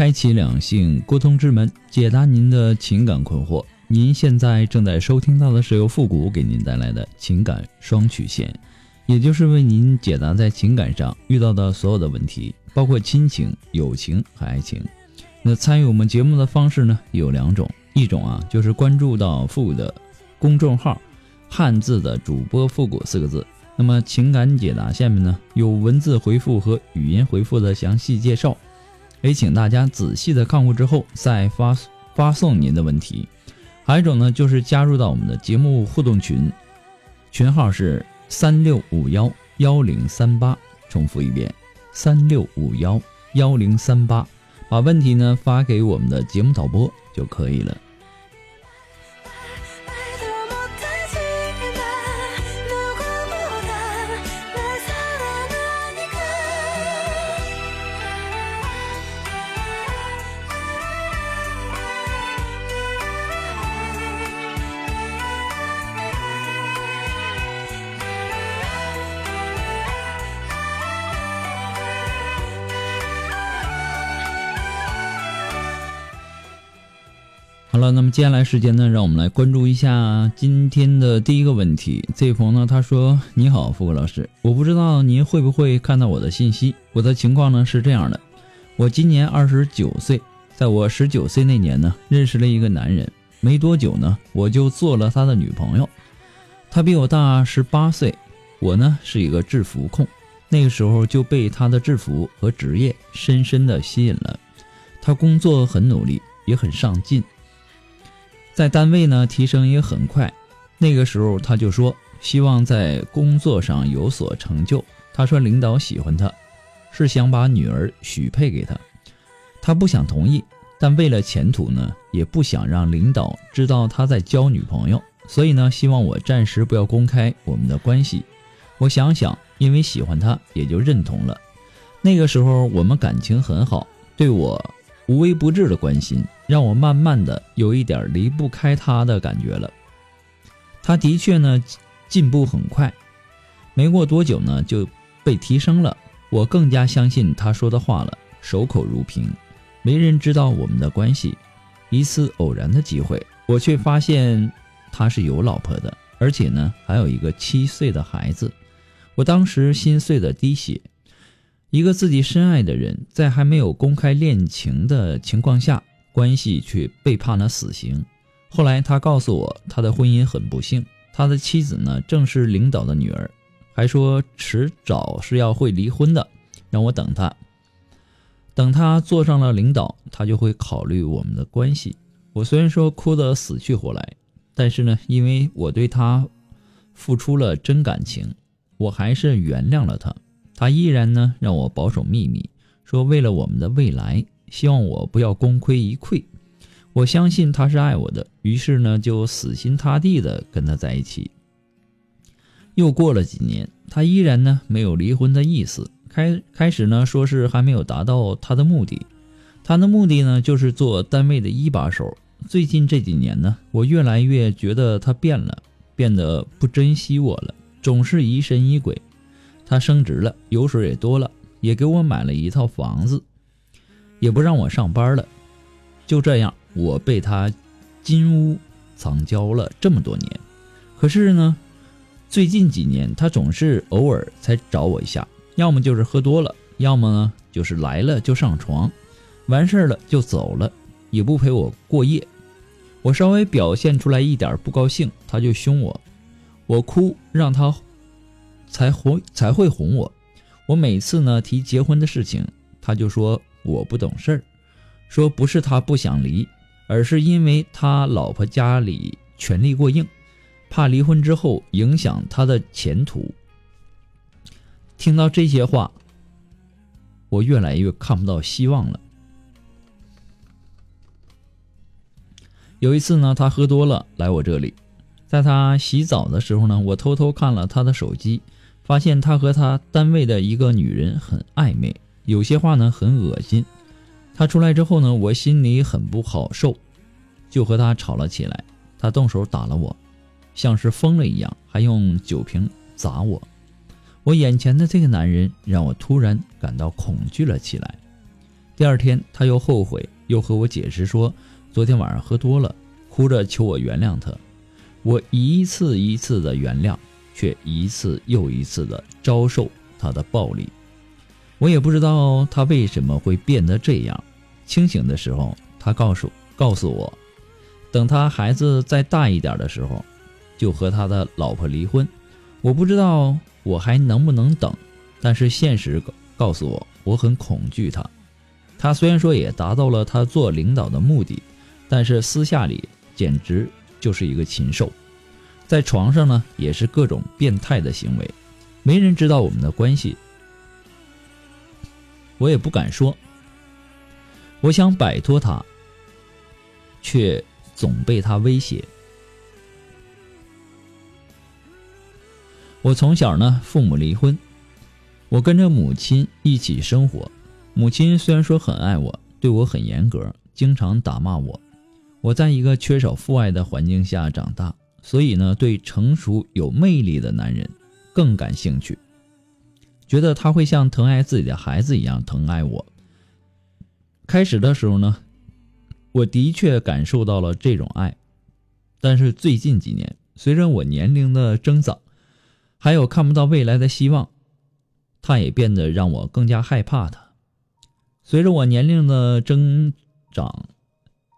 开启两性沟通之门，解答您的情感困惑。您现在正在收听到的是由复古给您带来的情感双曲线，也就是为您解答在情感上遇到的所有的问题，包括亲情、友情和爱情。那参与我们节目的方式呢有两种，一种啊就是关注到复古的公众号，汉字的主播复古四个字。那么情感解答下面呢有文字回复和语音回复的详细介绍。也请大家仔细的看过之后再发发送您的问题。还有一种呢，就是加入到我们的节目互动群，群号是三六五幺幺零三八。重复一遍，三六五幺幺零三八，把问题呢发给我们的节目导播就可以了。好了，那么接下来时间呢，让我们来关注一下今天的第一个问题。这位朋友呢，他说：“你好，富贵老师，我不知道您会不会看到我的信息。我的情况呢是这样的，我今年二十九岁，在我十九岁那年呢，认识了一个男人，没多久呢，我就做了他的女朋友。他比我大十八岁，我呢是一个制服控，那个时候就被他的制服和职业深深的吸引了。他工作很努力，也很上进。”在单位呢，提升也很快。那个时候他就说希望在工作上有所成就。他说领导喜欢他，是想把女儿许配给他。他不想同意，但为了前途呢，也不想让领导知道他在交女朋友，所以呢，希望我暂时不要公开我们的关系。我想想，因为喜欢他，也就认同了。那个时候我们感情很好，对我。无微不至的关心，让我慢慢的有一点离不开他的感觉了。他的确呢，进步很快，没过多久呢就被提升了。我更加相信他说的话了，守口如瓶。没人知道我们的关系。一次偶然的机会，我却发现他是有老婆的，而且呢还有一个七岁的孩子。我当时心碎的滴血。一个自己深爱的人，在还没有公开恋情的情况下，关系却被判了死刑。后来他告诉我，他的婚姻很不幸，他的妻子呢正是领导的女儿，还说迟早是要会离婚的，让我等他。等他坐上了领导，他就会考虑我们的关系。我虽然说哭得死去活来，但是呢，因为我对他付出了真感情，我还是原谅了他。他依然呢让我保守秘密，说为了我们的未来，希望我不要功亏一篑。我相信他是爱我的，于是呢就死心塌地的跟他在一起。又过了几年，他依然呢没有离婚的意思。开开始呢说是还没有达到他的目的，他的目的呢就是做单位的一把手。最近这几年呢，我越来越觉得他变了，变得不珍惜我了，总是疑神疑鬼。他升职了，油水也多了，也给我买了一套房子，也不让我上班了。就这样，我被他金屋藏娇了这么多年。可是呢，最近几年他总是偶尔才找我一下，要么就是喝多了，要么呢就是来了就上床，完事儿了就走了，也不陪我过夜。我稍微表现出来一点不高兴，他就凶我，我哭让他。才哄才会哄我，我每次呢提结婚的事情，他就说我不懂事儿，说不是他不想离，而是因为他老婆家里权力过硬，怕离婚之后影响他的前途。听到这些话，我越来越看不到希望了。有一次呢，他喝多了来我这里，在他洗澡的时候呢，我偷偷看了他的手机，发现他和他单位的一个女人很暧昧，有些话呢很恶心。他出来之后呢，我心里很不好受，就和他吵了起来。他动手打了我，像是疯了一样，还用酒瓶砸我。我眼前的这个男人让我突然感到恐惧了起来。第二天，他又后悔，又和我解释说。昨天晚上喝多了，哭着求我原谅他，我一次一次的原谅，却一次又一次的遭受他的暴力。我也不知道他为什么会变得这样。清醒的时候，他告诉告诉我，等他孩子再大一点的时候，就和他的老婆离婚。我不知道我还能不能等，但是现实告诉我，我很恐惧他。他虽然说也达到了他做领导的目的。但是私下里简直就是一个禽兽，在床上呢也是各种变态的行为，没人知道我们的关系，我也不敢说。我想摆脱他，却总被他威胁。我从小呢父母离婚，我跟着母亲一起生活，母亲虽然说很爱我，对我很严格，经常打骂我。我在一个缺少父爱的环境下长大，所以呢，对成熟有魅力的男人更感兴趣，觉得他会像疼爱自己的孩子一样疼爱我。开始的时候呢，我的确感受到了这种爱，但是最近几年，随着我年龄的增长，还有看不到未来的希望，他也变得让我更加害怕他。随着我年龄的增长。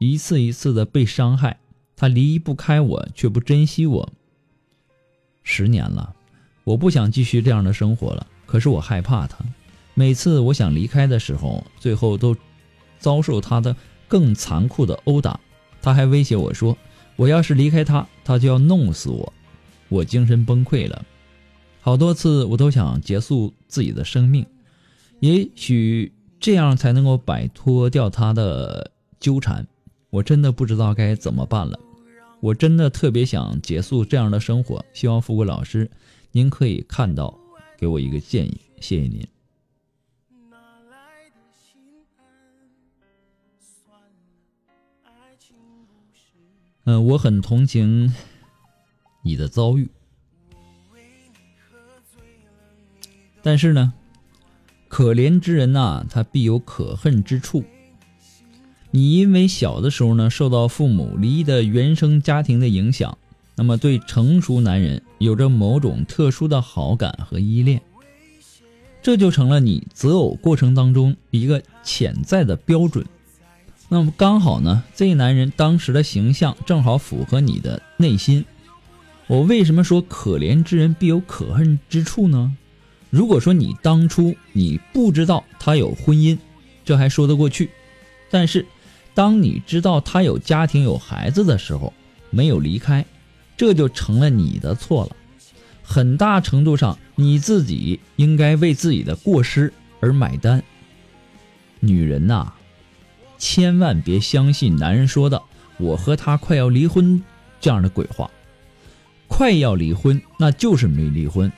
一次一次的被伤害，他离不开我，却不珍惜我。十年了，我不想继续这样的生活了。可是我害怕他，每次我想离开的时候，最后都遭受他的更残酷的殴打。他还威胁我说：“我要是离开他，他就要弄死我。”我精神崩溃了，好多次我都想结束自己的生命，也许这样才能够摆脱掉他的纠缠。我真的不知道该怎么办了，我真的特别想结束这样的生活。希望富贵老师，您可以看到，给我一个建议，谢谢您。嗯，我很同情你的遭遇，但是呢，可怜之人呐，他必有可恨之处。你因为小的时候呢，受到父母离异的原生家庭的影响，那么对成熟男人有着某种特殊的好感和依恋，这就成了你择偶过程当中一个潜在的标准。那么刚好呢，这男人当时的形象正好符合你的内心。我为什么说可怜之人必有可恨之处呢？如果说你当初你不知道他有婚姻，这还说得过去，但是。当你知道他有家庭有孩子的时候，没有离开，这就成了你的错了。很大程度上，你自己应该为自己的过失而买单。女人呐，千万别相信男人说的“我和他快要离婚”这样的鬼话。快要离婚，那就是没离婚；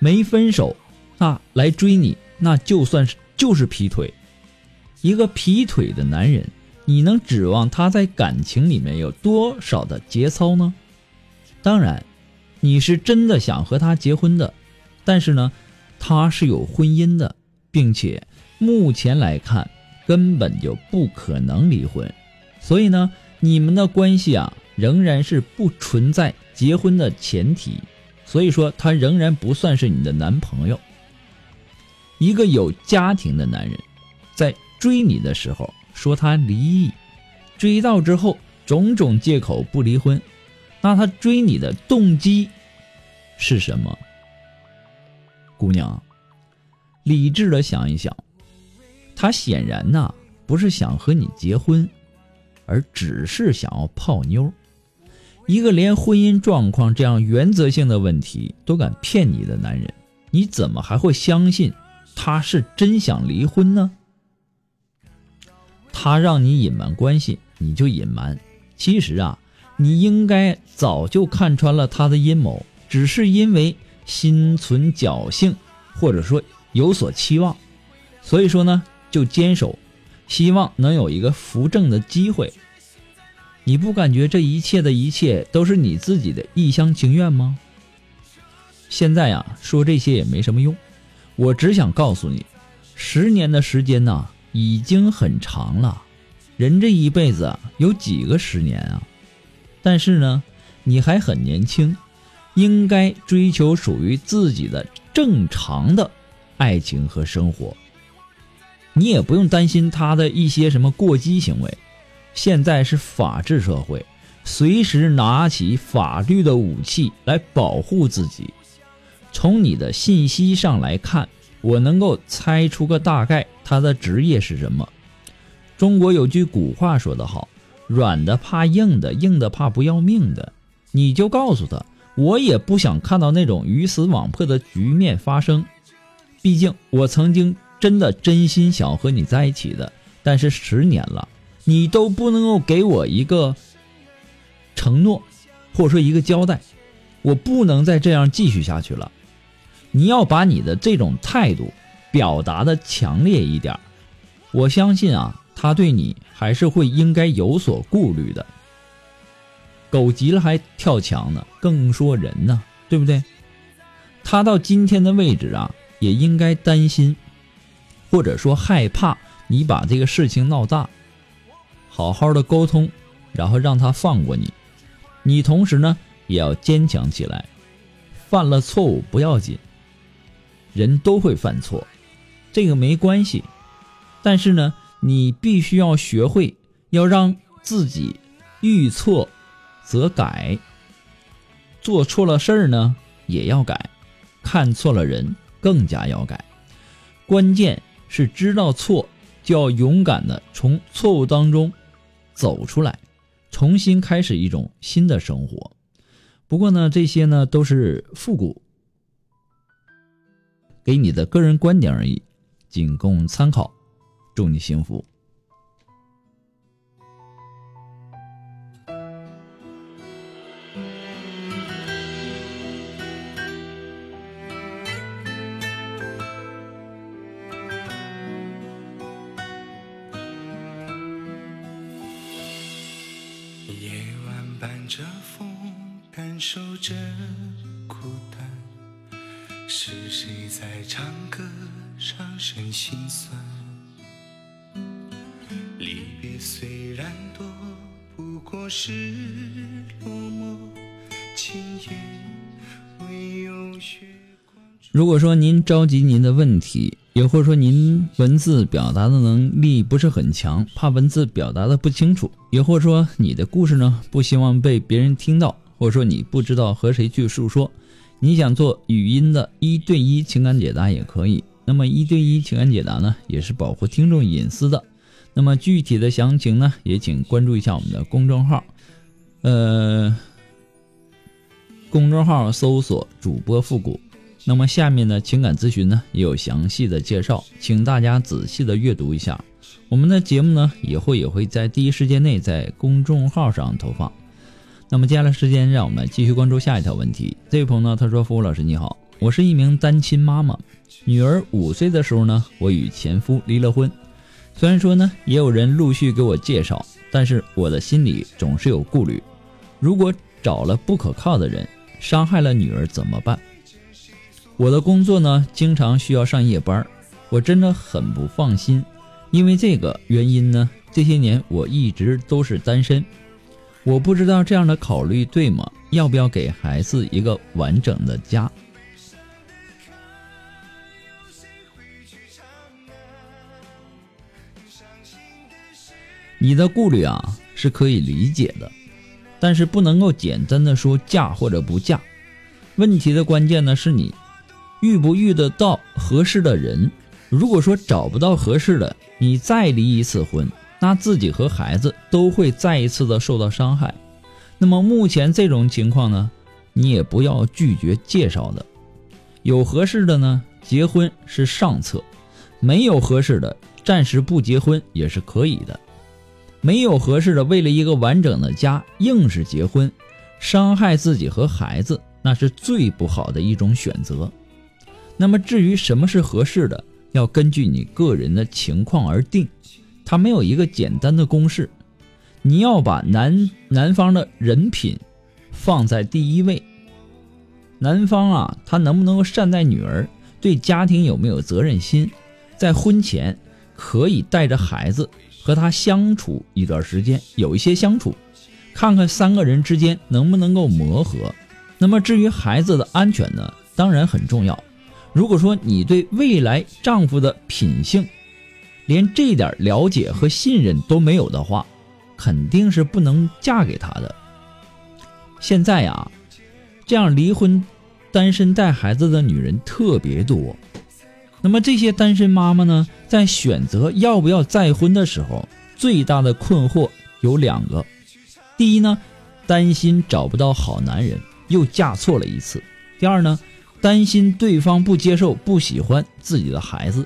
没分手，那来追你，那就算是就是劈腿。一个劈腿的男人。你能指望他在感情里面有多少的节操呢？当然，你是真的想和他结婚的，但是呢，他是有婚姻的，并且目前来看根本就不可能离婚，所以呢，你们的关系啊仍然是不存在结婚的前提，所以说他仍然不算是你的男朋友。一个有家庭的男人，在追你的时候。说他离异，追到之后种种借口不离婚，那他追你的动机是什么？姑娘，理智的想一想，他显然呐不是想和你结婚，而只是想要泡妞。一个连婚姻状况这样原则性的问题都敢骗你的男人，你怎么还会相信他是真想离婚呢？他让你隐瞒关系，你就隐瞒。其实啊，你应该早就看穿了他的阴谋，只是因为心存侥幸，或者说有所期望，所以说呢就坚守，希望能有一个扶正的机会。你不感觉这一切的一切都是你自己的一厢情愿吗？现在呀，说这些也没什么用，我只想告诉你，十年的时间呐，已经很长了。人这一辈子有几个十年啊？但是呢，你还很年轻，应该追求属于自己的正常的爱情和生活。你也不用担心他的一些什么过激行为。现在是法治社会，随时拿起法律的武器来保护自己。从你的信息上来看，我能够猜出个大概，他的职业是什么。中国有句古话说得好：“软的怕硬的，硬的怕不要命的。”你就告诉他，我也不想看到那种鱼死网破的局面发生。毕竟我曾经真的真心想和你在一起的，但是十年了，你都不能够给我一个承诺，或者说一个交代，我不能再这样继续下去了。你要把你的这种态度表达的强烈一点，我相信啊，他对你还是会应该有所顾虑的。狗急了还跳墙呢，更说人呢，对不对？他到今天的位置啊，也应该担心，或者说害怕你把这个事情闹大。好好的沟通，然后让他放过你。你同时呢，也要坚强起来。犯了错误不要紧。人都会犯错，这个没关系。但是呢，你必须要学会要让自己遇错则改，做错了事儿呢也要改，看错了人更加要改。关键是知道错，就要勇敢的从错误当中走出来，重新开始一种新的生活。不过呢，这些呢都是复古。给你的个人观点而已，仅供参考。祝你幸福。夜晚伴着风，感受着。是谁在唱歌，让人心酸？离别虽然多，不过是落寞。今夜唯有月光。如果说您着急您的问题，也或者说您文字表达的能力不是很强，怕文字表达的不清楚，也或者说你的故事呢不希望被别人听到，或者说你不知道和谁去诉说。你想做语音的一对一情感解答也可以，那么一对一情感解答呢，也是保护听众隐私的。那么具体的详情呢，也请关注一下我们的公众号，呃，公众号搜索主播复古。那么下面的情感咨询呢，也有详细的介绍，请大家仔细的阅读一下。我们的节目呢，以后也会在第一时间内在公众号上投放。那么接下来时间，让我们继续关注下一条问题。这位朋友呢，他说：“服务老师你好，我是一名单亲妈妈，女儿五岁的时候呢，我与前夫离了婚。虽然说呢，也有人陆续给我介绍，但是我的心里总是有顾虑。如果找了不可靠的人，伤害了女儿怎么办？我的工作呢，经常需要上夜班，我真的很不放心。因为这个原因呢，这些年我一直都是单身。”我不知道这样的考虑对吗？要不要给孩子一个完整的家？你的顾虑啊是可以理解的，但是不能够简单的说嫁或者不嫁。问题的关键呢是你遇不遇得到合适的人。如果说找不到合适的，你再离一次婚。那自己和孩子都会再一次的受到伤害。那么目前这种情况呢，你也不要拒绝介绍的，有合适的呢，结婚是上策；没有合适的，暂时不结婚也是可以的。没有合适的，为了一个完整的家，硬是结婚，伤害自己和孩子，那是最不好的一种选择。那么至于什么是合适的，要根据你个人的情况而定，它没有一个简单的公式。你要把男男方的人品放在第一位。男方啊，他能不能够善待女儿，对家庭有没有责任心，在婚前可以带着孩子和他相处一段时间，有一些相处，看看三个人之间能不能够磨合。那么至于孩子的安全呢，当然很重要。如果说你对未来丈夫的品性连这点了解和信任都没有的话，肯定是不能嫁给他的。现在呀。这样离婚、单身带孩子的女人特别多。那么这些单身妈妈呢，在选择要不要再婚的时候，最大的困惑有两个：第一呢，担心找不到好男人，又嫁错了一次；第二呢，担心对方不接受、不喜欢自己的孩子。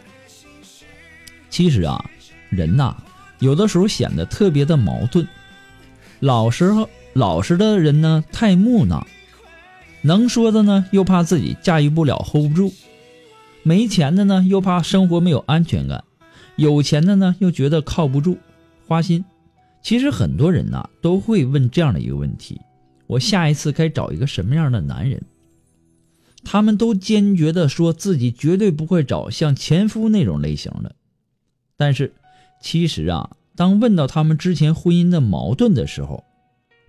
其实啊，人呐，有的时候显得特别的矛盾。老实老实的人呢，太木讷。能说的呢，又怕自己驾驭不了，hold 不住；没钱的呢，又怕生活没有安全感；有钱的呢，又觉得靠不住，花心。其实很多人呐，都会问这样的一个问题：我下一次该找一个什么样的男人？他们都坚决的说自己绝对不会找像前夫那种类型的。但是，其实啊，当问到他们之前婚姻的矛盾的时候，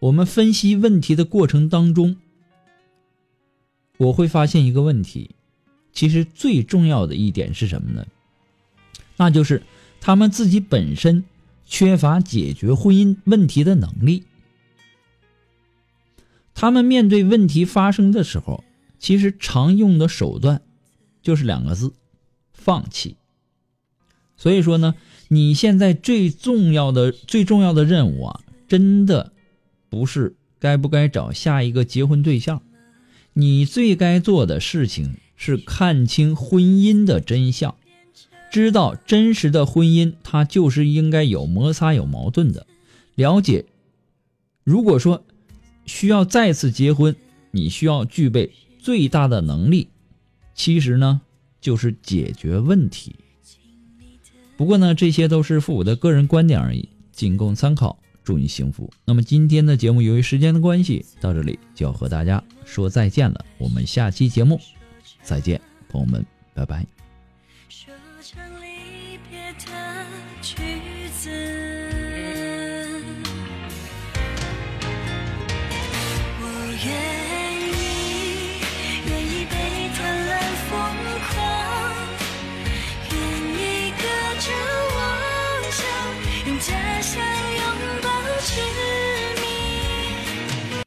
我们分析问题的过程当中。我会发现一个问题，其实最重要的一点是什么呢？那就是他们自己本身缺乏解决婚姻问题的能力。他们面对问题发生的时候，其实常用的手段就是两个字：放弃。所以说呢，你现在最重要的、最重要的任务啊，真的不是该不该找下一个结婚对象。你最该做的事情是看清婚姻的真相，知道真实的婚姻它就是应该有摩擦、有矛盾的。了解，如果说需要再次结婚，你需要具备最大的能力，其实呢就是解决问题。不过呢，这些都是父母的个人观点而已，仅供参考。祝你幸福。那么今天的节目由于时间的关系，到这里就要和大家说再见了。我们下期节目再见，朋友们，拜拜。